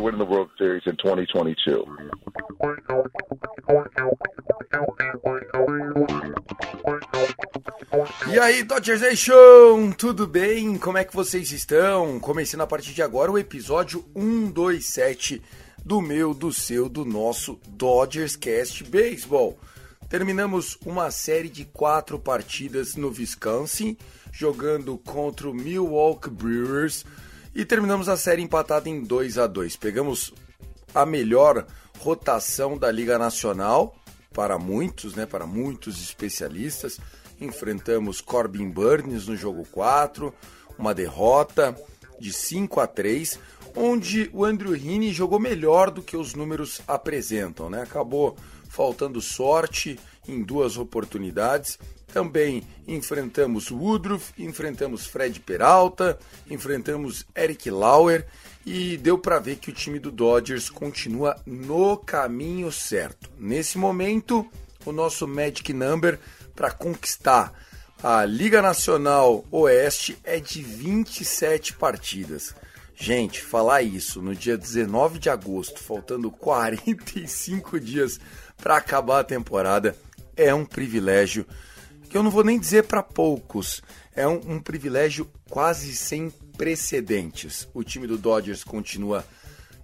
We are winning the World Series in 2022. E aí, Dodgers Nation, tudo bem? Como é que vocês estão? Começando a partir de agora o episódio 127 do meu, do seu, do nosso Dodgers Cast Baseball. Terminamos uma série de quatro partidas no Wisconsin, jogando contra o Milwaukee Brewers e terminamos a série empatada em 2 a 2. Pegamos a melhor rotação da Liga Nacional para muitos, né, para muitos especialistas. Enfrentamos Corbin Burns no jogo 4, uma derrota de 5 a 3, onde o Andrew Heaney jogou melhor do que os números apresentam, né? Acabou faltando sorte em duas oportunidades. Também enfrentamos Woodruff, enfrentamos Fred Peralta, enfrentamos Eric Lauer e deu para ver que o time do Dodgers continua no caminho certo. Nesse momento, o nosso Magic Number para conquistar a Liga Nacional Oeste é de 27 partidas. Gente, falar isso no dia 19 de agosto, faltando 45 dias para acabar a temporada, é um privilégio que eu não vou nem dizer para poucos, é um, um privilégio quase sem precedentes. O time do Dodgers continua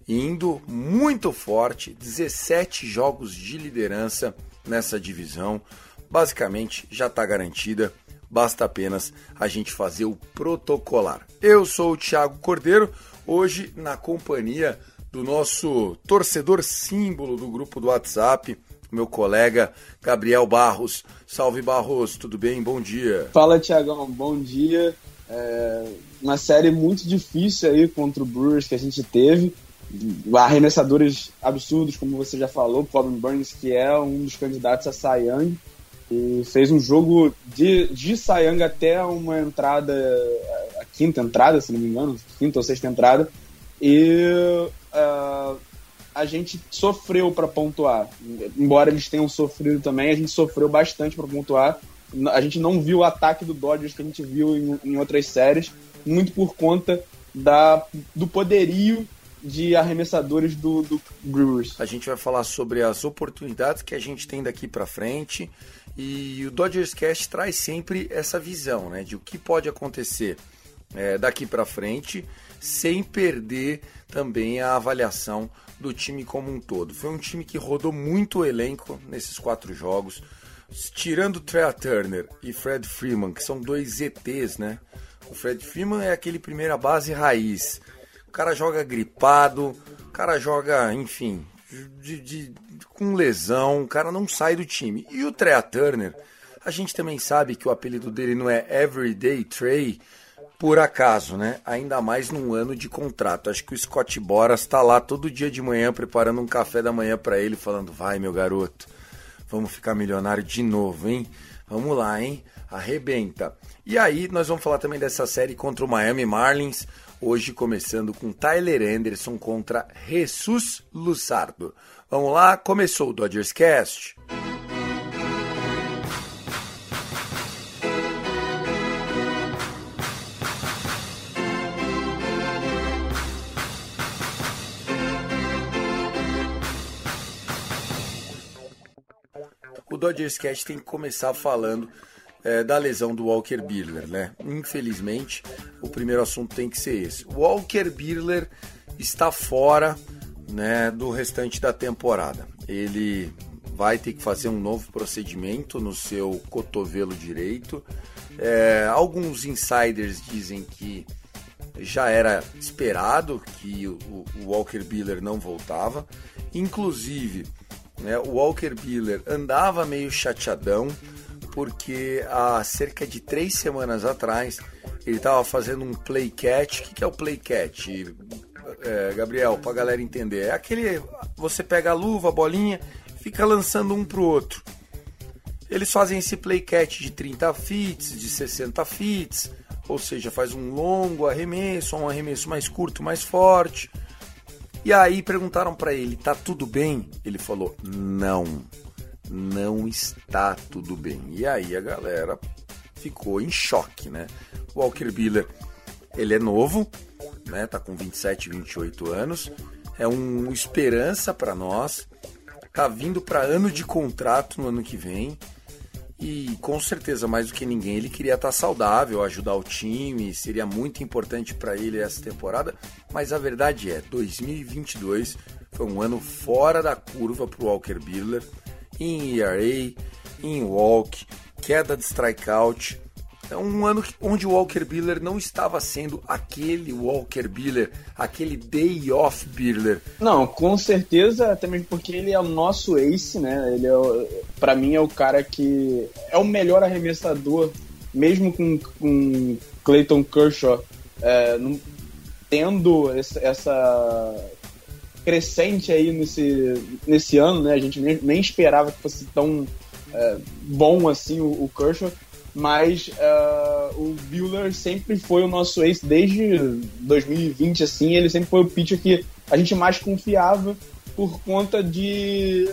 indo muito forte, 17 jogos de liderança nessa divisão, basicamente já está garantida. Basta apenas a gente fazer o protocolar. Eu sou o Thiago Cordeiro, hoje na companhia do nosso torcedor símbolo do grupo do WhatsApp, meu colega Gabriel Barros. Salve Barros, tudo bem? Bom dia. Fala, Tiagão, bom dia. É uma série muito difícil aí contra o Brewers que a gente teve. Arremessadores absurdos, como você já falou, Corbin Burns, que é um dos candidatos a Young, e fez um jogo de, de Young até uma entrada, a quinta entrada, se não me engano, quinta ou sexta entrada, e uh, a gente sofreu para pontuar. Embora eles tenham sofrido também, a gente sofreu bastante para pontuar. A gente não viu o ataque do Dodgers que a gente viu em, em outras séries, muito por conta da, do poderio de arremessadores do, do Brewers. A gente vai falar sobre as oportunidades que a gente tem daqui para frente e o Dodgers Cast traz sempre essa visão, né, de o que pode acontecer é, daqui para frente, sem perder também a avaliação do time como um todo. Foi um time que rodou muito o elenco nesses quatro jogos, tirando Trey Turner e Fred Freeman, que são dois ETs, né? O Fred Freeman é aquele primeira base raiz. O cara joga gripado, o cara joga, enfim, de, de, com lesão, o cara não sai do time. E o Trey Turner, a gente também sabe que o apelido dele não é Everyday Trey, por acaso, né? Ainda mais num ano de contrato. Acho que o Scott Boras está lá todo dia de manhã preparando um café da manhã para ele, falando: vai, meu garoto, vamos ficar milionário de novo, hein? Vamos lá, hein? Arrebenta. E aí, nós vamos falar também dessa série contra o Miami Marlins. Hoje começando com Tyler Anderson contra Jesus Lussardo. Vamos lá, começou o Dodgers Cast. o Dodgers Cast tem que começar falando é, da lesão do Walker Buehler, né? Infelizmente, o primeiro assunto tem que ser esse. O Walker Buehler está fora, né, do restante da temporada. Ele vai ter que fazer um novo procedimento no seu cotovelo direito. É, alguns insiders dizem que já era esperado que o, o Walker Buehler não voltava. Inclusive, né, o Walker Buehler andava meio chateadão porque há cerca de três semanas atrás ele estava fazendo um play catch. O que, é o play catch, é, Gabriel? Para a galera entender, é aquele você pega a luva, a bolinha, fica lançando um pro outro. Eles fazem esse play catch de 30 fits, de 60 fits, ou seja, faz um longo arremesso, um arremesso mais curto, mais forte. E aí perguntaram para ele, tá tudo bem? Ele falou, não não está tudo bem. E aí a galera ficou em choque, né? O Walker Buehler, ele é novo, né? Tá com 27, 28 anos, é um esperança para nós. Tá vindo para ano de contrato no ano que vem. E com certeza, mais do que ninguém, ele queria estar saudável, ajudar o time, seria muito importante para ele essa temporada. Mas a verdade é, 2022 foi um ano fora da curva para o Walker Buehler em ERA, em walk, queda de strikeout. É um ano onde o Walker Buehler não estava sendo aquele Walker Buehler, aquele day off Buehler. Não, com certeza, mesmo porque ele é o nosso ace, né? Ele é, para mim é o cara que é o melhor arremessador, mesmo com, com Clayton Kershaw é, tendo essa, essa crescente aí nesse, nesse ano, né? A gente nem, nem esperava que fosse tão é, bom assim o, o Kershaw, mas uh, o Buehler sempre foi o nosso ace desde 2020, assim, ele sempre foi o pitcher que a gente mais confiava por conta de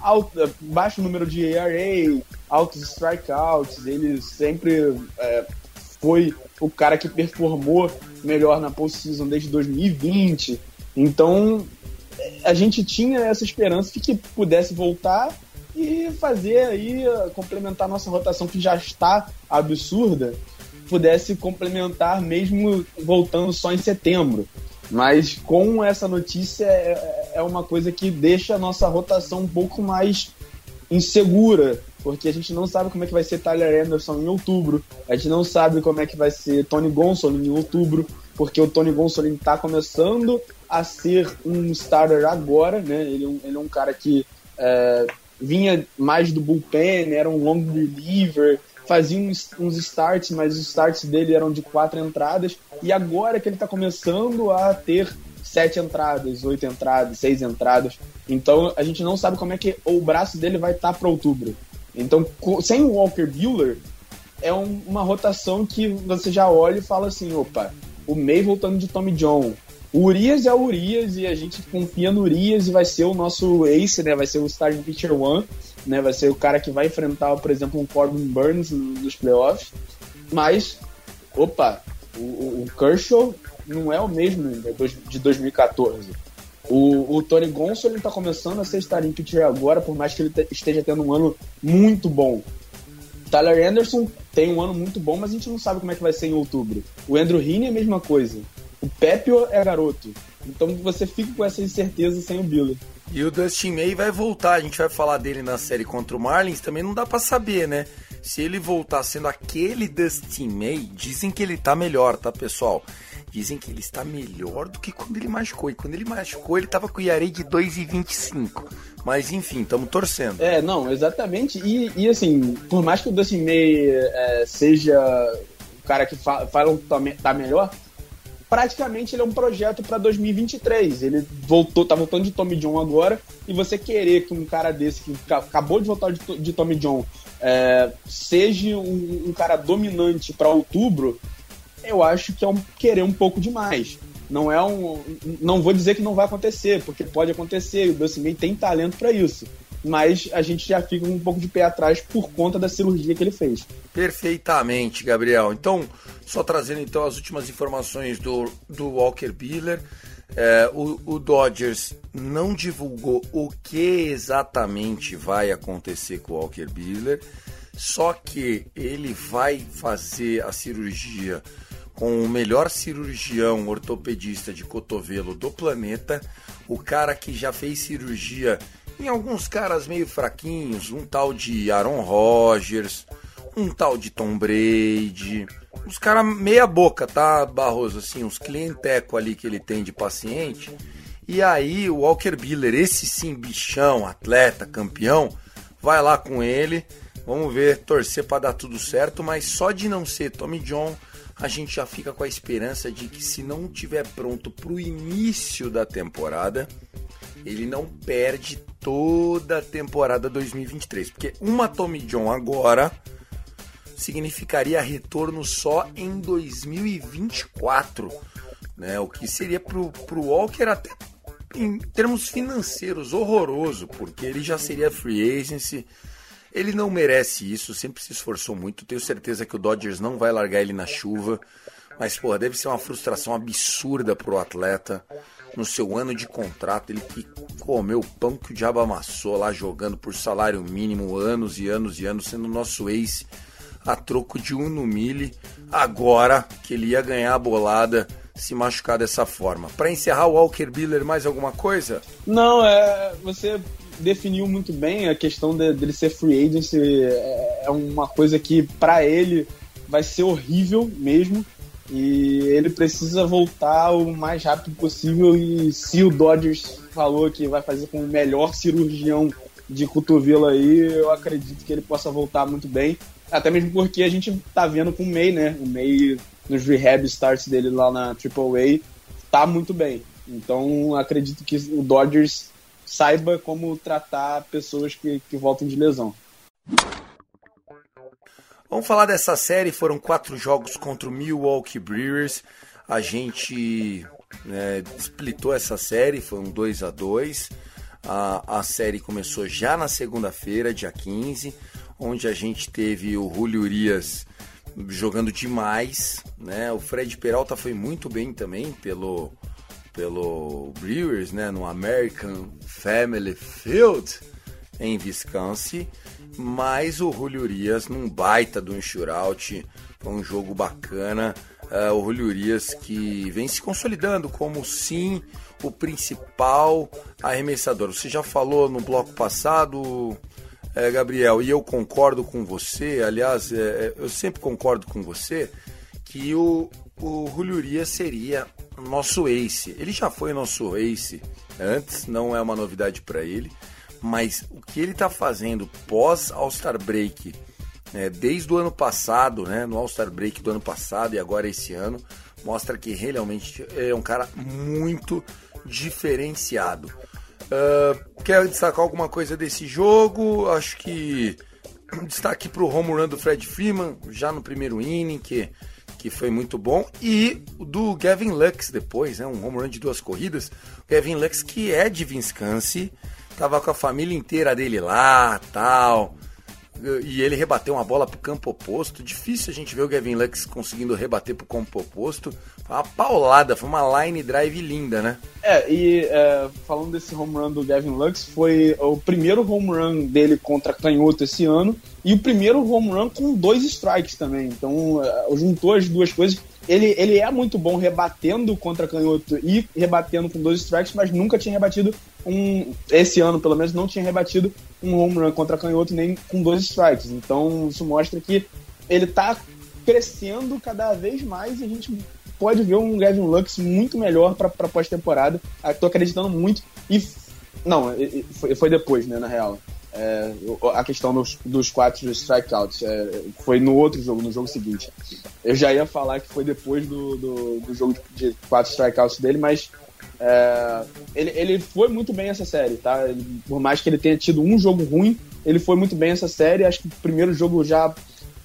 alto, baixo número de ERA, altos strikeouts, ele sempre é, foi o cara que performou melhor na postseason desde 2020. Então, a gente tinha essa esperança de que pudesse voltar e fazer aí, complementar nossa rotação que já está absurda, pudesse complementar mesmo voltando só em setembro. Mas com essa notícia é, é uma coisa que deixa a nossa rotação um pouco mais insegura, porque a gente não sabe como é que vai ser Tyler Anderson em outubro, a gente não sabe como é que vai ser Tony Gonsolin em outubro, porque o Tony Gonsolin está começando a ser um starter agora, né? Ele, é ele é um cara que é, vinha mais do bullpen, era um long reliever, fazia uns, uns starts, mas os starts dele eram de quatro entradas, e agora que ele está começando a ter sete entradas, oito entradas, seis entradas, então a gente não sabe como é que o braço dele vai estar tá para outubro. Então, sem o Walker Bueller, é um, uma rotação que você já olha e fala assim, opa, o May voltando de Tommy John, o Urias é o Urias e a gente confia no Urias e vai ser o nosso ace, né? Vai ser o starting pitcher one, né? Vai ser o cara que vai enfrentar, por exemplo, um Corbin Burns nos playoffs. Mas, opa, o, o Kershaw não é o mesmo de 2014. O, o Tony Gonso ele tá começando a ser starting pitcher agora, por mais que ele esteja tendo um ano muito bom. Tyler Anderson tem um ano muito bom, mas a gente não sabe como é que vai ser em outubro. O Andrew Heaney é a mesma coisa. O Pepe é garoto. Então você fica com essa incerteza sem o Buehler. E o Dustin May vai voltar, a gente vai falar dele na série contra o Marlins, também não dá para saber, né? Se ele voltar sendo aquele Dustin May, dizem que ele tá melhor, tá, pessoal? Dizem que ele está melhor do que quando ele machucou. E quando ele machucou, ele tava com o IARE de 2,25. Mas enfim, estamos torcendo. É, não, exatamente. E, e assim, por mais que o Dustin May é, seja o cara que fa falam que tá, tá melhor, praticamente ele é um projeto para 2023. Ele voltou, tá voltando de Tommy John agora, e você querer que um cara desse que acabou de voltar de, de Tommy John é, seja um, um, cara dominante para outubro, eu acho que é um, querer um pouco demais. Não é um, não vou dizer que não vai acontecer, porque pode acontecer. E o May tem talento para isso mas a gente já fica um pouco de pé atrás por conta da cirurgia que ele fez. Perfeitamente, Gabriel. Então, só trazendo então as últimas informações do, do Walker Buehler. É, o, o, Dodgers não divulgou o que exatamente vai acontecer com o Walker Buehler. Só que ele vai fazer a cirurgia com o melhor cirurgião ortopedista de cotovelo do planeta, o cara que já fez cirurgia em alguns caras meio fraquinhos, um tal de Aaron Rodgers, um tal de Tom Brady, os caras meia boca, tá, Barroso, assim, uns clienteco ali que ele tem de paciente. E aí o Walker Biller, esse sim bichão, atleta, campeão, vai lá com ele. Vamos ver, torcer para dar tudo certo, mas só de não ser Tommy John, a gente já fica com a esperança de que se não tiver pronto para o início da temporada, ele não perde toda a temporada 2023, porque uma Tommy John agora significaria retorno só em 2024, né? O que seria pro, pro Walker até em termos financeiros horroroso, porque ele já seria free agency. Ele não merece isso, sempre se esforçou muito. Tenho certeza que o Dodgers não vai largar ele na chuva. Mas, porra, deve ser uma frustração absurda pro atleta no seu ano de contrato. Ele que comeu o pão que o diabo amassou lá jogando por salário mínimo anos e anos e anos, sendo nosso ace a troco de um no mille. Agora que ele ia ganhar a bolada se machucar dessa forma. Para encerrar o Walker Biller, mais alguma coisa? Não, é, você definiu muito bem a questão de, dele ser free agent. É, é uma coisa que para ele vai ser horrível mesmo. E ele precisa voltar o mais rápido possível. E se o Dodgers falou que vai fazer com o melhor cirurgião de cotovelo aí, eu acredito que ele possa voltar muito bem. Até mesmo porque a gente tá vendo com o May, né? O May nos rehab starts dele lá na AAA tá muito bem. Então acredito que o Dodgers saiba como tratar pessoas que, que voltam de lesão. Vamos falar dessa série. Foram quatro jogos contra o Milwaukee Brewers. A gente né, splitou essa série, foi um 2 a 2 a, a série começou já na segunda-feira, dia 15, onde a gente teve o Julio Urias jogando demais, né? O Fred Peralta foi muito bem também pelo pelo Brewers, né, no American Family Field em Wisconsin, mas o Julio Urias num baita de um shootout, foi um jogo bacana. Uh, o Julio Urias que vem se consolidando como sim o principal arremessador. Você já falou no bloco passado, é, Gabriel, e eu concordo com você, aliás, é, é, eu sempre concordo com você, que o, o Julio Urias seria nosso ace. Ele já foi nosso ace antes, não é uma novidade para ele, mas o que ele está fazendo pós All-Star Break, né, desde o ano passado, né, no All-Star Break do ano passado e agora esse ano, mostra que realmente é um cara muito diferenciado. Uh, quer destacar alguma coisa desse jogo? Acho que destaque para o home run do Fred Freeman, já no primeiro inning, que, que foi muito bom. E do Gavin Lux depois, né, um home run de duas corridas. Gavin Lux, que é de Wisconsin, tava com a família inteira dele lá, tal. E ele rebateu uma bola pro campo oposto. Difícil a gente ver o Gavin Lux conseguindo rebater pro campo oposto. Foi uma paulada, foi uma line drive linda, né? É, e é, falando desse home run do Gavin Lux, foi o primeiro home run dele contra Canhoto esse ano e o primeiro home run com dois strikes também. Então, é, juntou as duas coisas. Ele, ele é muito bom rebatendo contra Canhoto e rebatendo com dois strikes, mas nunca tinha rebatido um. Esse ano, pelo menos, não tinha rebatido um home run contra Canhoto nem com dois strikes. Então, isso mostra que ele tá crescendo cada vez mais e a gente pode ver um Gavin Lux muito melhor para pós-temporada. Ah, acreditando muito. E não, foi depois, né, na real. É, a questão dos, dos quatro strikeouts é, foi no outro jogo, no jogo seguinte. Eu já ia falar que foi depois do, do, do jogo de quatro strikeouts dele, mas é, ele, ele foi muito bem essa série, tá? Ele, por mais que ele tenha tido um jogo ruim, ele foi muito bem essa série. Acho que o primeiro jogo já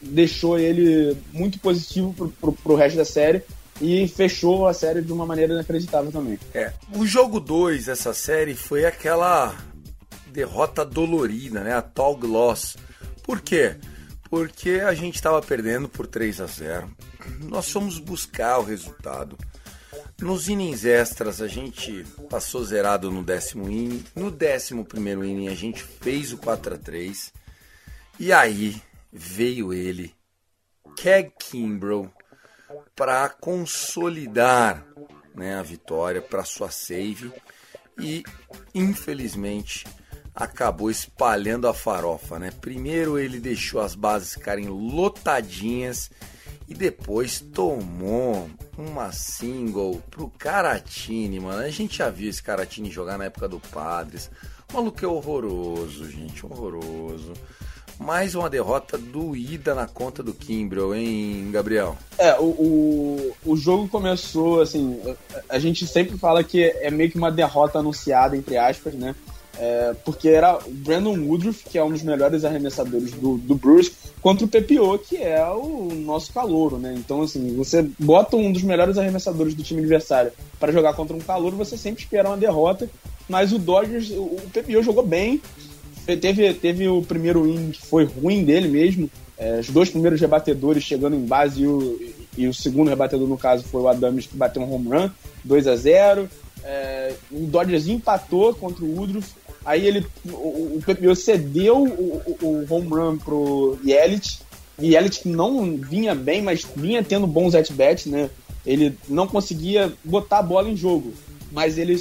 deixou ele muito positivo pro, pro, pro resto da série e fechou a série de uma maneira inacreditável também. É, o jogo 2 dessa série foi aquela derrota dolorida, né? A Tall Loss. Por quê? Porque a gente estava perdendo por 3 a 0. Nós fomos buscar o resultado. Nos innings extras a gente passou zerado no décimo inning. No décimo primeiro inning a gente fez o 4 a 3 E aí veio ele, Keg Kimbrough, para consolidar né, a vitória para sua save e infelizmente acabou espalhando a farofa, né? Primeiro ele deixou as bases ficarem lotadinhas e depois tomou uma single pro Caratini, mano. A gente já viu esse Caratini jogar na época do Padres. O maluco é horroroso, gente, horroroso. Mais uma derrota doída na conta do Kimbrel, hein, Gabriel? É, o, o, o jogo começou, assim, a gente sempre fala que é meio que uma derrota anunciada, entre aspas, né? É, porque era o Brandon Woodruff, que é um dos melhores arremessadores do, do Brewers, contra o Pepio, que é o nosso calouro, né? Então, assim, você bota um dos melhores arremessadores do time adversário para jogar contra um calouro, você sempre espera uma derrota, mas o Dodgers, o, o jogou bem, teve, teve o primeiro inning que foi ruim dele mesmo, é, os dois primeiros rebatedores chegando em base e o, e o segundo rebatedor, no caso, foi o Adams, que bateu um home run, 2 a 0 é, o Dodgers empatou contra o Woodruff, Aí ele, o, o Pepio cedeu o, o, o, home run pro Yelich. E Yelich não vinha bem, mas vinha tendo bons at-bats, né? Ele não conseguia botar a bola em jogo, mas ele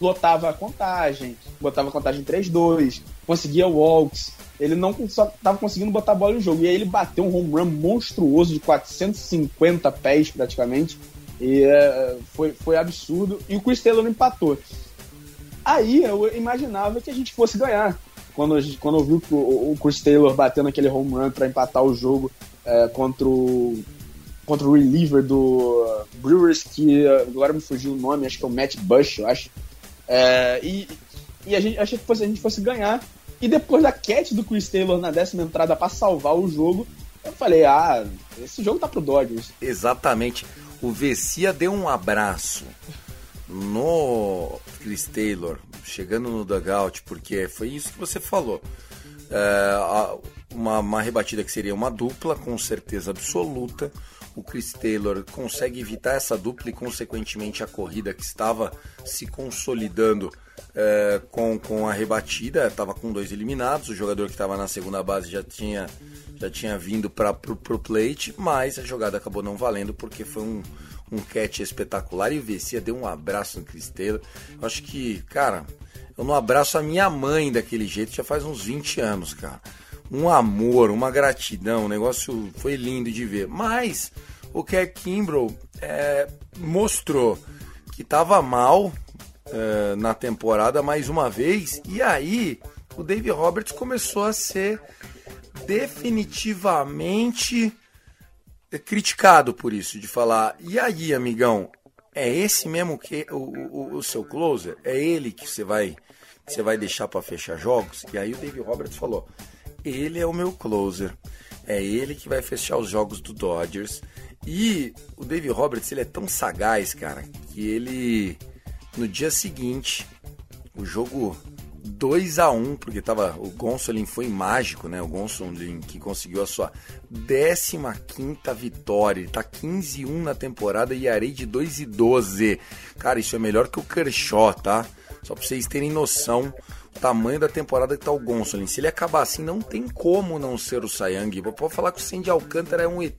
lotava a contagem, botava a contagem 3-2, conseguia walks. Ele não só estava conseguindo botar a bola em jogo. E aí ele bateu um home run monstruoso de 450 pés praticamente. E é, foi, foi absurdo. E o Chris Taylor empatou. Aí eu imaginava que a gente fosse ganhar. Quando, quando eu vi o, o Chris Taylor batendo aquele home run para empatar o jogo é, contra, o, contra o reliever do Brewers, que agora me fugiu o nome, acho que é o Matt Bush, eu acho. É, e, e a gente achei que fosse, a gente fosse ganhar. E depois da catch do Chris Taylor na décima entrada para salvar o jogo, eu falei, ah, esse jogo tá pro Dodgers. Exatamente. O Vessia deu um abraço no Chris Taylor, chegando no dugout, porque foi isso que você falou. É, uma, uma rebatida que seria uma dupla, com certeza absoluta. O Chris Taylor consegue evitar essa dupla e, consequentemente, a corrida que estava se consolidando é, com, com a rebatida. Estava com dois eliminados. O jogador que estava na segunda base já tinha, já tinha vindo para o plate, mas a jogada acabou não valendo porque foi um, um catch espetacular e o Vessia deu um abraço no. Eu acho que, cara, eu não abraço a minha mãe daquele jeito já faz uns 20 anos, cara. Um amor, uma gratidão, o negócio foi lindo de ver. Mas o Keck Kimbrough é, mostrou que estava mal é, na temporada mais uma vez e aí o Dave Roberts começou a ser definitivamente criticado por isso, de falar, e aí, amigão, é esse mesmo que o, o, o seu closer? É ele que você vai, você vai deixar para fechar jogos? E aí o David Roberts falou, ele é o meu closer, é ele que vai fechar os jogos do Dodgers. E o David Roberts, ele é tão sagaz, cara, que ele no dia seguinte, o jogo 2 a 1 porque tava, o Gonsolin foi mágico, né? O Gonsolin que conseguiu a sua 15 vitória. Ele tá 15 1 na temporada e arei de 2 e 12. Cara, isso é melhor que o Kershaw, tá? Só pra vocês terem noção o tamanho da temporada que tá o Gonsolin. Se ele acabar assim, não tem como não ser o Sayang. Pode falar que o Sandy Alcântara é um ET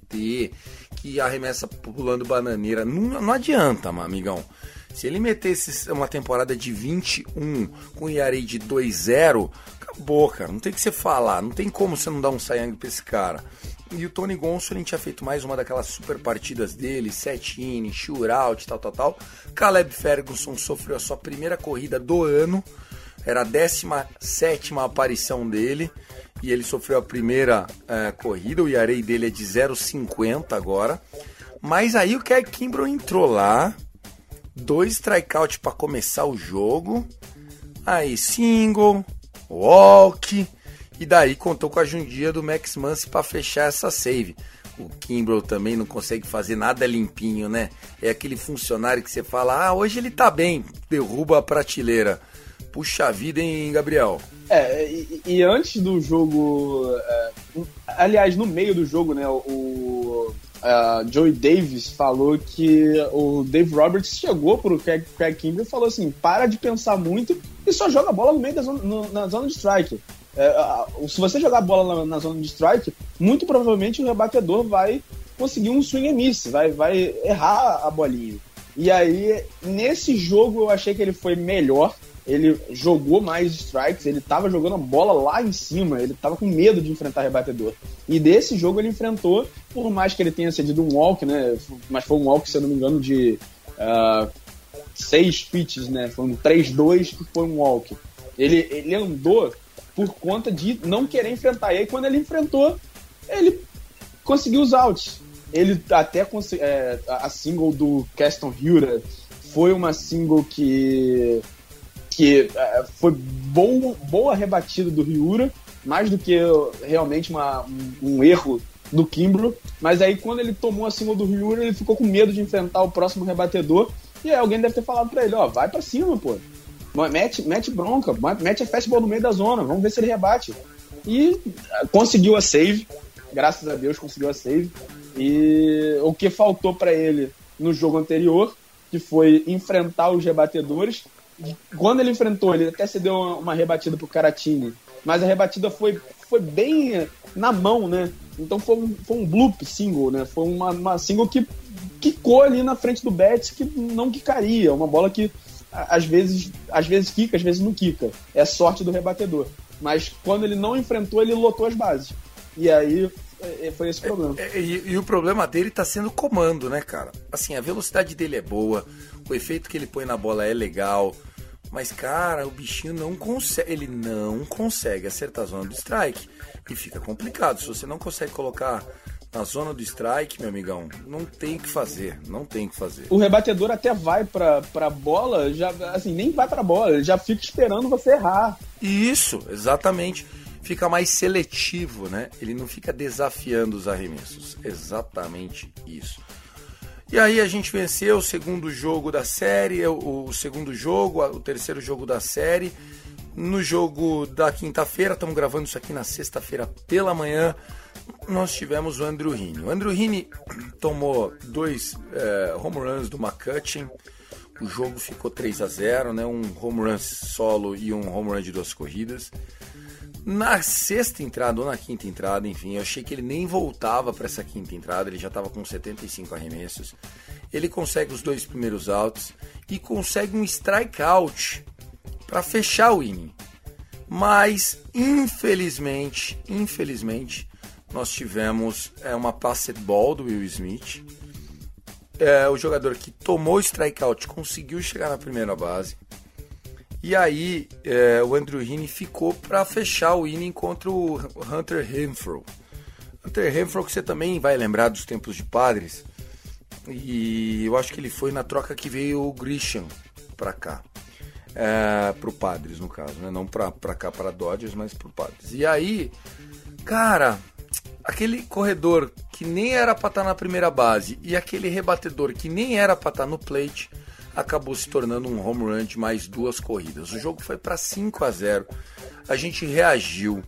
que arremessa pulando bananeira. Não, não adianta, amigão. Se ele metesse uma temporada de 21 com ERA de 2-0, acabou, cara. Não tem que você falar. Não tem como você não dar um Sayang pra esse cara. E o Tony Gonsolin tinha feito mais uma daquelas super partidas dele, set in, shootout, tal, tal, tal. Caleb Ferguson sofreu a sua primeira corrida do ano. Era a 17 aparição dele. E ele sofreu a primeira é, corrida. O ERA dele é de 0,50 agora. Mas aí o Kevin Kimbrough entrou lá dois strikeouts para começar o jogo. Aí single, walk e daí contou com a jundia do Max Muncy para fechar essa save. O Kimbrough também não consegue fazer nada limpinho, né? É aquele funcionário que você fala: "Ah, hoje ele tá bem", derruba a prateleira. Puxa vida, hein, Gabriel? É, e, e antes do jogo. É, aliás, no meio do jogo, né, o, uh, Joey Davis falou que o Dave Roberts chegou pro Craig, Craig Kimbrell e falou assim: para de pensar muito e só joga a bola no meio da zona, no, na zona de strike. A- a- se você jogar a bola na, na zona de strike, muito provavelmente o rebatedor vai conseguir um swing and miss, vai, vai errar a bolinha. E aí, nesse jogo, eu achei que ele foi melhor. Ele jogou mais strikes, ele tava jogando a bola lá em cima, ele tava com medo de enfrentar rebatedor. E desse jogo ele enfrentou, por mais que ele tenha cedido um walk, né? Mas foi um walk, se eu não me engano, de ah, seis pitches, né? Foi um 3-2 que foi um walk. Ele, ele andou por conta de não querer enfrentar. E aí, quando ele enfrentou, ele conseguiu os outs. Ele até é, a single do Caston Hura foi uma single que que é, foi bom, boa rebatida do Ryura, mais do que realmente uma, um, um erro do Kimbrough. Mas aí quando ele tomou a single do Ryura, ele ficou com medo de enfrentar o próximo rebatedor. E aí alguém deve ter falado pra ele, ó, vai pra cima, pô. Mete, mete bronca, mete a fastball no meio da zona, vamos ver se ele rebate. E ah, conseguiu a save, graças a Deus conseguiu a save. E o que faltou pra ele no jogo anterior, que foi enfrentar os rebatedores. Quando ele enfrentou, ele até cedeu uma, uma rebatida pro Caratini, mas a rebatida foi, foi bem na mão, né? Então foi um, foi um bloop single, né? Foi uma, uma single que quicou ali na frente do Betts que não quicaria. Uma bola que às vezes, às vezes quica, às vezes não quica. É sorte do rebatedor. Mas quando ele não enfrentou, ele lotou as bases. E aí é, é, foi esse problema. É, E, e o problema dele tá sendo o comando, né, cara? Assim, a velocidade dele é boa, o efeito que ele põe na bola é legal, mas, cara, o bichinho não consegue, ele não consegue acertar a zona do strike. E fica complicado. Se você não consegue colocar na zona do strike, meu amigão, não tem o que fazer, não tem o que fazer. O rebatedor até vai pra, pra bola, já, assim, nem vai pra bola, ele já fica esperando você errar. Isso, exatamente. Fica mais seletivo, né? Ele não fica desafiando os arremessos. Exatamente isso. E aí a gente venceu o segundo jogo da série, o, segundo jogo, o terceiro jogo da série. No jogo da quinta-feira, estamos gravando isso aqui na sexta-feira pela manhã, nós tivemos o Andrew Heaney. O Andrew Heaney tomou dois eh, home runs do McCutcheon. O jogo ficou 3 a 0 né? Um home run solo e um home run de duas corridas. Na sexta entrada ou na quinta entrada, enfim, eu achei que ele nem voltava para essa quinta entrada, ele já estava com 75 arremessos. Ele consegue os dois primeiros outs e consegue um strikeout para fechar o inning. Mas, infelizmente, infelizmente, nós tivemos é, uma passed ball do Will Smith. É, o jogador que tomou o strikeout conseguiu chegar na primeira base. E aí é, o Andrew Heaney ficou para fechar o inning contra o Hunter Renfro. Hunter Renfro que você também vai lembrar dos tempos de Padres. E eu acho que ele foi na troca que veio o Grisham para cá. É, pro Padres, no caso, né? Não pra, pra cá, para Dodgers, mas pro Padres. E aí, cara, aquele corredor que nem era pra estar na primeira base e aquele rebatedor que nem era pra estar no plate acabou se tornando um home run de mais duas corridas. O jogo foi para 5 a 0. A gente reagiu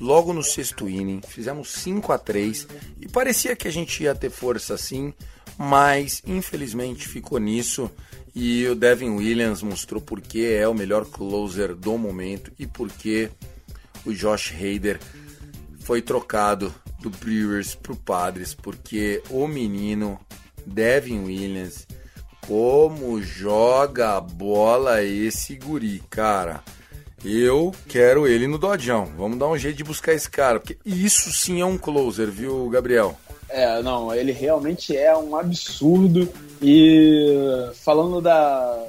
logo no sexto inning, fizemos 5 a 3 e parecia que a gente ia ter força assim, mas infelizmente ficou nisso. E o Devin Williams mostrou porque é o melhor closer do momento e porque o Josh Hader foi trocado do Brewers pro Padres, porque o menino Devin Williams, como joga a bola esse guri, cara. Eu quero ele no Dodjão. Vamos dar um jeito de buscar esse cara, porque isso sim é um closer, viu, Gabriel? É, não, ele realmente é um absurdo. E falando da,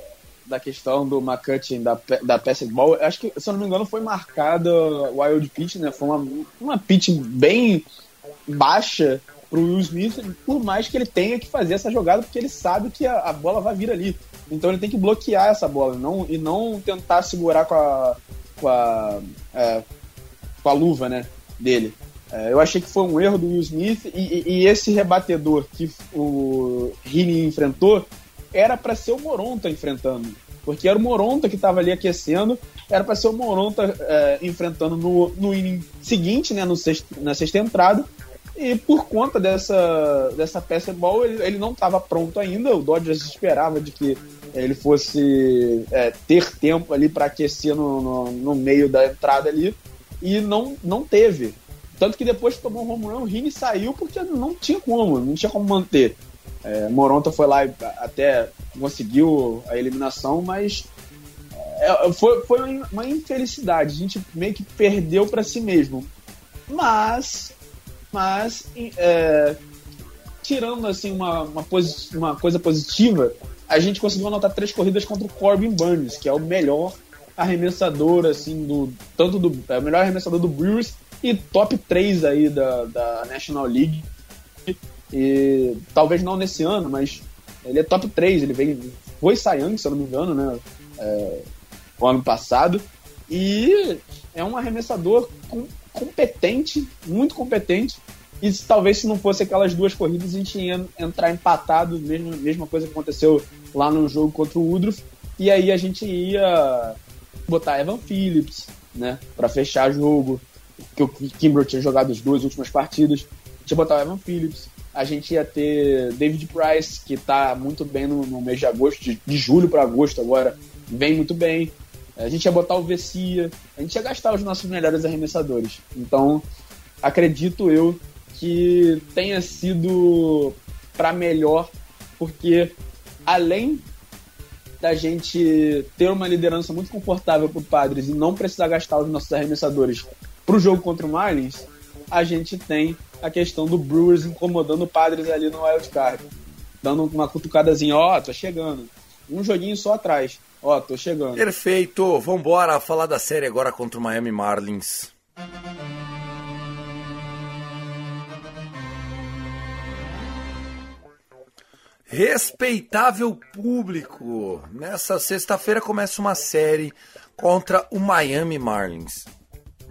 da questão do McCutcheon, da, da ball, eu acho que, se eu não me engano, foi marcada wild pitch, né? Foi uma, uma pitch bem baixa pro Will Smith, por mais que ele tenha que fazer essa jogada, porque ele sabe que a, a bola vai vir ali. Então ele tem que bloquear essa bola não, e não tentar segurar com a, com a, é, com a luva né, dele. É, eu achei que foi um erro do Will Smith e, e- e esse rebatedor que o Heaney enfrentou era para ser o Moronta enfrentando. Porque era o Moronta que estava ali aquecendo, era para ser o Moronta é, enfrentando no, no inning seguinte, né, no sexto, na sexta entrada. E por conta dessa, dessa peça ball, ele, ele não estava pronto ainda. O Dodgers esperava de que ele fosse é, ter tempo ali para aquecer no, no, no meio da entrada ali. e não, não teve. Tanto que depois que tomou o home run, o Rini saiu porque não tinha como, não tinha como manter. É, Moronta foi lá e até conseguiu a eliminação, mas é, foi, foi uma infelicidade. A gente meio que perdeu para si mesmo. Mas, mas é, tirando assim uma, uma, uma, coisa positiva, a gente conseguiu anotar três corridas contra o Corbin Burns, que é o melhor arremessador assim do tanto do é o melhor arremessador do Brewers e top 3 aí da, da National League. E talvez não nesse ano, mas ele é top 3, ele vem foi Young, se eu não me engano, né? É, o ano passado. E é um arremessador com, competente, muito competente. E talvez se não fosse aquelas duas corridas, a gente ia entrar empatado, mesmo, mesma coisa que aconteceu lá no jogo contra o Udruff. E aí a gente ia botar Evan Phillips, né, para fechar o jogo. Que o Kimber tinha jogado as duas últimas partidas. A gente ia botar o Evan Phillips. A gente ia ter David Price, que tá muito bem no, no mês de agosto, de, de julho para agosto agora, vem muito bem. A gente ia botar o Vessia, a gente ia gastar os nossos melhores arremessadores. Então, acredito eu que tenha sido para melhor, porque além da gente ter uma liderança muito confortável para Padres e não precisar gastar os nossos arremessadores para o jogo contra o Marlins, a gente tem a questão do Brewers incomodando o Padres ali no Wild Card, dando uma cutucadazinha, ó, oh, tô chegando. Um joguinho só atrás. Ó, tô chegando. Perfeito. Vambora falar da série agora contra o Miami Marlins. Respeitável público, nessa sexta-feira começa uma série contra o Miami Marlins.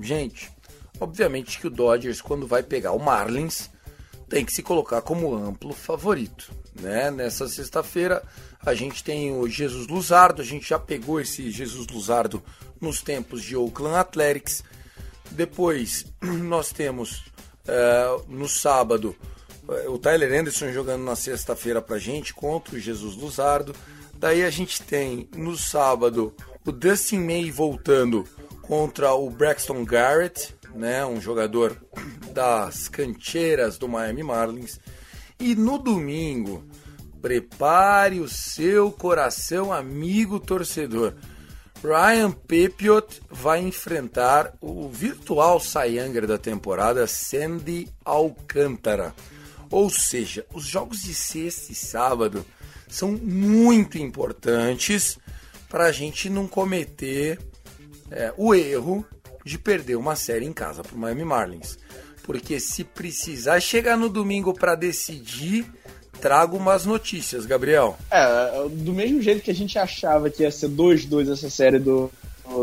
Gente, obviamente que o Dodgers, quando vai pegar o Marlins, tem que se colocar como amplo favorito. Né? Nessa sexta-feira a gente tem o Jesus Luzardo, a gente já pegou esse Jesus Luzardo nos tempos de Oakland Athletics. Depois nós temos uh, no sábado uh, o Tyler Anderson jogando na sexta-feira pra gente contra o Jesus Luzardo. Daí a gente tem no sábado o Dustin May voltando contra o Braxton Garrett, né, um jogador das cancheiras do Miami Marlins. E no domingo, prepare o seu coração, amigo torcedor. Ryan Pepiot vai enfrentar o virtual Sayanger da temporada, Sandy Alcântara. Ou seja, os jogos de sexta e sábado são muito importantes para a gente não cometer é, o erro de perder uma série em casa para o Miami Marlins. Porque se precisar chegar no domingo para decidir, trago umas notícias, Gabriel. É, do mesmo jeito que a gente achava que ia ser 2-2 essa série do,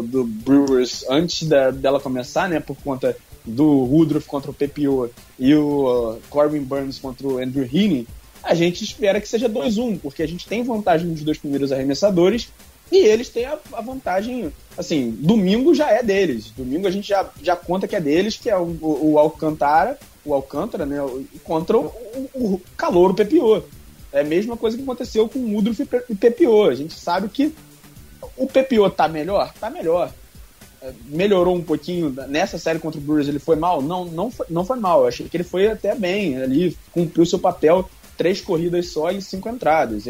do Brewers antes da, dela começar, né, por conta do Woodruff contra o Pepio e o uh, Corbin Burns contra o Andrew Heaney, a gente espera que seja 2-1, porque a gente tem vantagem nos dois primeiros arremessadores e eles têm a, a, vantagem, assim, domingo já é deles. Domingo a gente já, já conta que é deles, que é o, o, o Alcantara, o Alcântara, né? Contra o, o, o calor, o Pepiô. É a mesma coisa que aconteceu com o Mudruf e Pepiô. A gente sabe que o Pepiô tá melhor? Tá melhor. É, melhorou um pouquinho. Nessa série contra o Brewers ele foi mal? Não, não foi, não foi mal. Eu achei que ele foi até bem ali, cumpriu seu papel. Três corridas só e cinco entradas.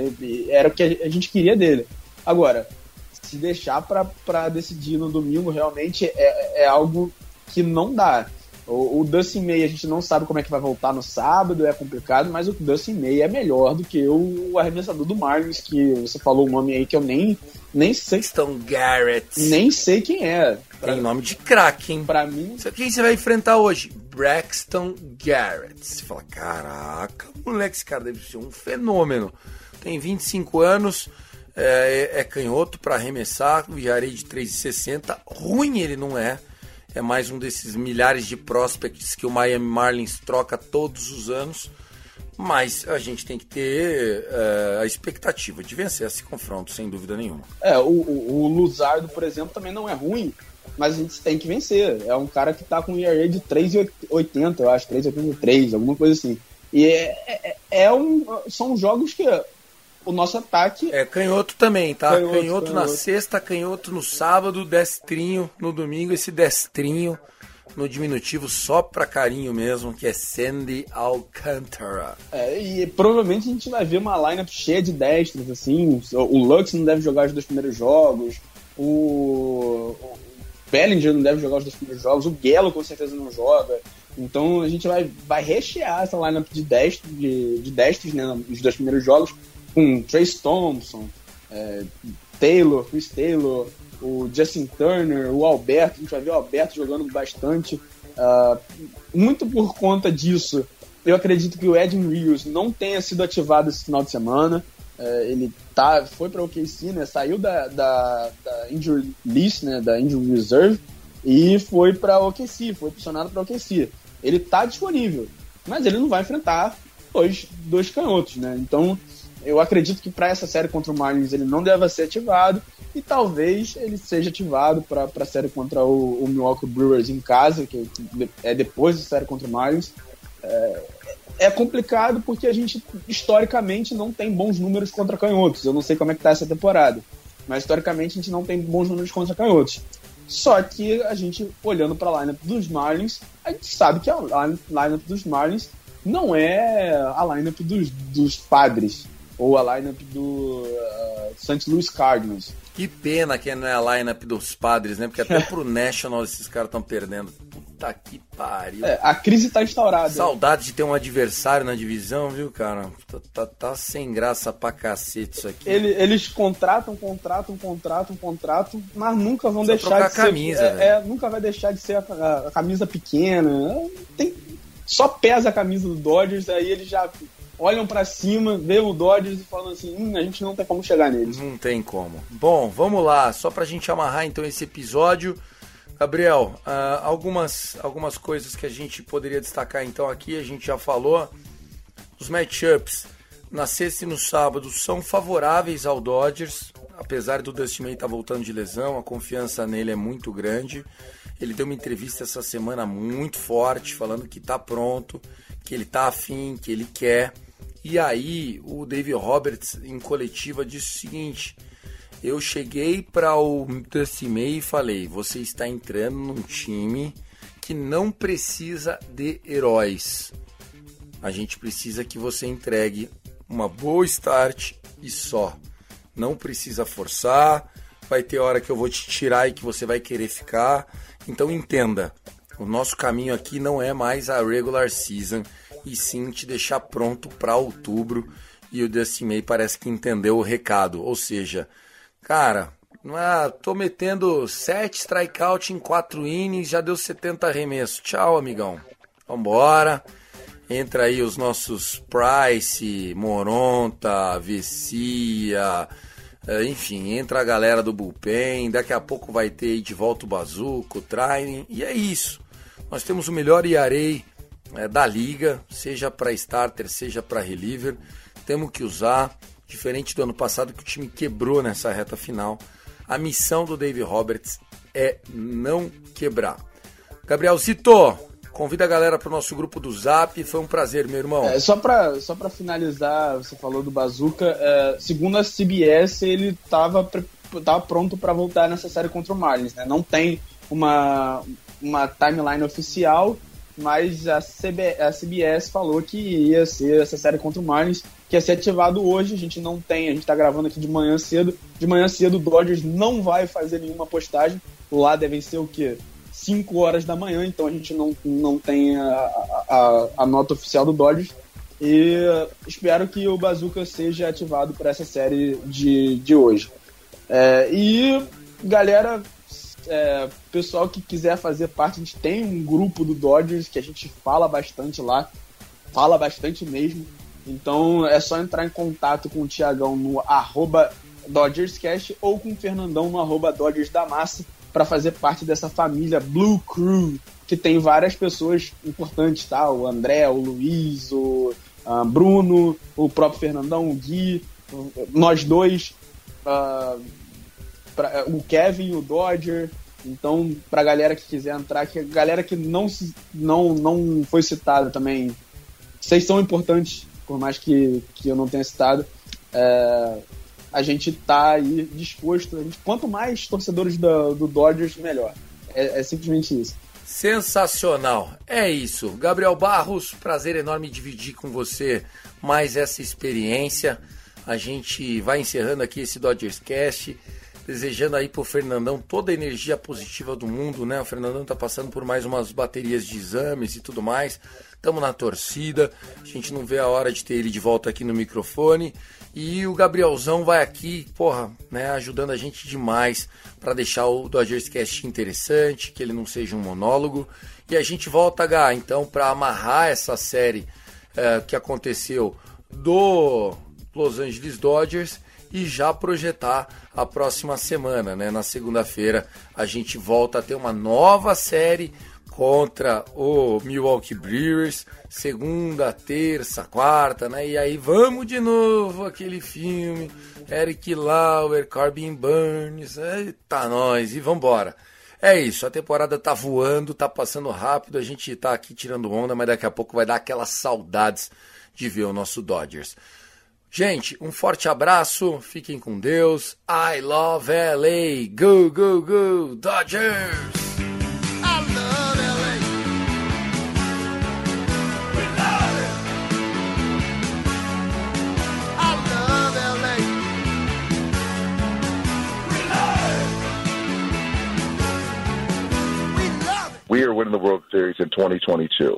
Era o que a gente queria dele. Agora, se deixar para decidir no domingo, realmente é, é algo que não dá. O, o Dustin May a gente não sabe como é que vai voltar no sábado, é complicado, mas o Dustin May é melhor do que o arremessador do Marlins, que você falou o nome aí que eu nem, nem sei. Stone Garrett. Nem sei quem é. Pra, Tem nome de craque, hein? Pra mim. Quem você vai enfrentar hoje? Braxton Garrett. Você fala, caraca, moleque, esse cara deve ser um fenômeno. Tem 25 anos é, é canhoto para arremessar, o Yarei de 3,60. Ruim ele não é. É mais um desses milhares de prospects que o Miami Marlins troca todos os anos. Mas a gente tem que ter é, a expectativa de vencer esse confronto, sem dúvida nenhuma. É, o, o, Luzardo, por exemplo, também não é ruim, mas a gente tem que vencer. É um cara que tá com um ERA de 3,80, eu acho, 3,83, alguma coisa assim. E é, é, é um, são jogos que o nosso ataque. É canhoto também, tá? Canhoto, canhoto, canhoto, na sexta, canhoto no sábado, destrinho no domingo. Esse destrinho no diminutivo só pra carinho mesmo, que é Sandy Alcantara. É, e provavelmente a gente vai ver uma lineup cheia de destros, assim. O Lux não deve jogar os dois primeiros jogos, o, Bellinger não deve jogar os dois primeiros jogos, o Gelo com certeza não joga. Então a gente vai, vai rechear essa lineup de destros, de, de destros né, nos dois primeiros jogos, com Trace Thompson, é, Taylor, Chris Taylor, o Justin Turner, o Alberto, a gente vai ver o Alberto jogando bastante. Uh, muito por conta disso, eu acredito que o Edwin Rios não tenha sido ativado esse final de semana. Uh, ele tá, foi para o OKC, né, saiu da, da, da injury list, né, da injury reserve, e foi para o OKC, foi opcionado para o OKC. Ele tá disponível, mas ele não vai enfrentar dois, dois canhotos, né? Então, eu acredito que para essa série contra o Marlins ele não deva ser ativado e talvez ele seja ativado para a série contra o, o, Milwaukee Brewers em casa, que é depois da série contra o Marlins. É, é, complicado porque a gente historicamente não tem bons números contra canhotos. Eu não sei como é que tá essa temporada, mas historicamente a gente não tem bons números contra canhotos. Só que a gente, olhando para a lineup dos Marlins, a gente sabe que a lineup dos Marlins não é a lineup dos, dos Padres ou a lineup do uh, St. Louis Cardinals. Que pena que não é a lineup dos padres, né? Porque até pro National esses caras estão perdendo. Puta que pariu. É, a crise tá instaurada. Saudade de ter um adversário na divisão, viu, cara? Tá, tá, tá sem graça pra cacete isso aqui. Ele, eles contratam, contratam, contratam, contratam, mas nunca vão deixar de ser. Camisa, é, é, nunca vai deixar de ser a, a, a camisa pequena. Tem, só pesa a camisa do Dodgers, aí eles já olham para cima, vê o Dodgers e falam assim: hum, a gente não tem como chegar neles. Não tem como. Bom, vamos lá, só pra gente amarrar então esse episódio. Gabriel, uh, algumas, algumas coisas que a gente poderia destacar então aqui, a gente já falou. Os matchups na sexta e no sábado são favoráveis ao Dodgers, apesar do Dusty May estar tá voltando de lesão, a confiança nele é muito grande. Ele deu uma entrevista essa semana muito forte, falando que está pronto, que ele está afim, que ele quer. E aí o Dave Roberts em coletiva disse o seguinte: eu cheguei para o Dusty May e falei, você está entrando num time que não precisa de heróis. A gente precisa que você entregue uma boa start e só. Não precisa forçar. Vai ter hora que eu vou te tirar e que você vai querer ficar. Então entenda, o nosso caminho aqui não é mais a regular season e sim te deixar pronto para outubro. E o Dustin parece que entendeu o recado. Ou seja, cara, é, tô metendo 7 strikeout em 4 innings, já deu 70 arremessos. Tchau, amigão. Vambora. Entra aí os nossos Price, Moronta, Vessia, é, enfim, entra a galera do bullpen. Daqui a pouco vai ter aí de volta o Bazuco, o Training. E é isso. Nós temos o melhor Iarei é, da liga, seja para starter, seja para reliever. Temos que usar, diferente do ano passado que o time quebrou nessa reta final. A missão do Dave Roberts é não quebrar. Gabriel Zito, convida a galera para o nosso grupo do Zap. Foi um prazer, meu irmão. É, só para só finalizar, você falou do Bazooka. É, segundo a CBS, ele estava tava pronto para voltar nessa série contra o Marlins. Né? Não tem uma, uma timeline oficial, mas a, CB, a CBS falou que ia ser essa série contra o Marlins, que ia ser ativado hoje, a gente não tem, a gente tá gravando aqui de manhã cedo, de manhã cedo o Dodgers não vai fazer nenhuma postagem, lá devem ser o quê? 5 horas da manhã, então a gente não, não tem a, a, a nota oficial do Dodgers, e espero que o Bazooka seja ativado para essa série de, de hoje. É, e galera, é, pessoal que quiser fazer parte, a gente tem um grupo do Dodgers que a gente fala bastante lá, fala bastante mesmo. Então é só entrar em contato com o Tiagão no arroba DodgersCast ou com o Fernandão no arroba Dodgers da Massa para fazer parte dessa família Blue Crew, que tem várias pessoas importantes, tá? O André, o Luiz, o uh, Bruno, o próprio Fernandão, o Gui, nós dois. Uh, pra, é, o Kevin, o Dodger. Então, pra galera que quiser entrar, que a galera que não, não, não foi citada também, vocês são importantes, por mais que, que eu não tenha citado. É, a gente tá aí disposto. Gente, quanto mais torcedores do, do Dodgers, melhor. É, é simplesmente isso. Sensacional. É isso. Gabriel Barros, prazer enorme dividir com você mais essa experiência. A gente vai encerrando aqui esse Dodgers Cast, desejando aí pro Fernandão toda a energia positiva do mundo, né? O Fernandão tá passando por mais umas baterias de exames e tudo mais. Tamo na torcida. A gente não vê a hora de ter ele de volta aqui no microfone. E o Gabrielzão vai aqui, porra, né, ajudando a gente demais para deixar o Dodgers Cast interessante, que ele não seja um monólogo. E a gente volta, H, então, para amarrar essa série é, que aconteceu do Los Angeles Dodgers e já projetar a próxima semana, né? Na segunda-feira a gente volta a ter uma nova série contra o Milwaukee Brewers, segunda, terça, quarta, né? E aí vamos de novo aquele filme, Eric Lauer, Corbin Burns, eita nós, e vambora. É isso, a temporada tá voando, tá passando rápido, a gente tá aqui tirando onda, mas daqui a pouco vai dar aquelas saudades de ver o nosso Dodgers. Gente, um forte abraço, fiquem com Deus. I love LA. Go, go, go, Dodgers! We are winning the World Series in 2022.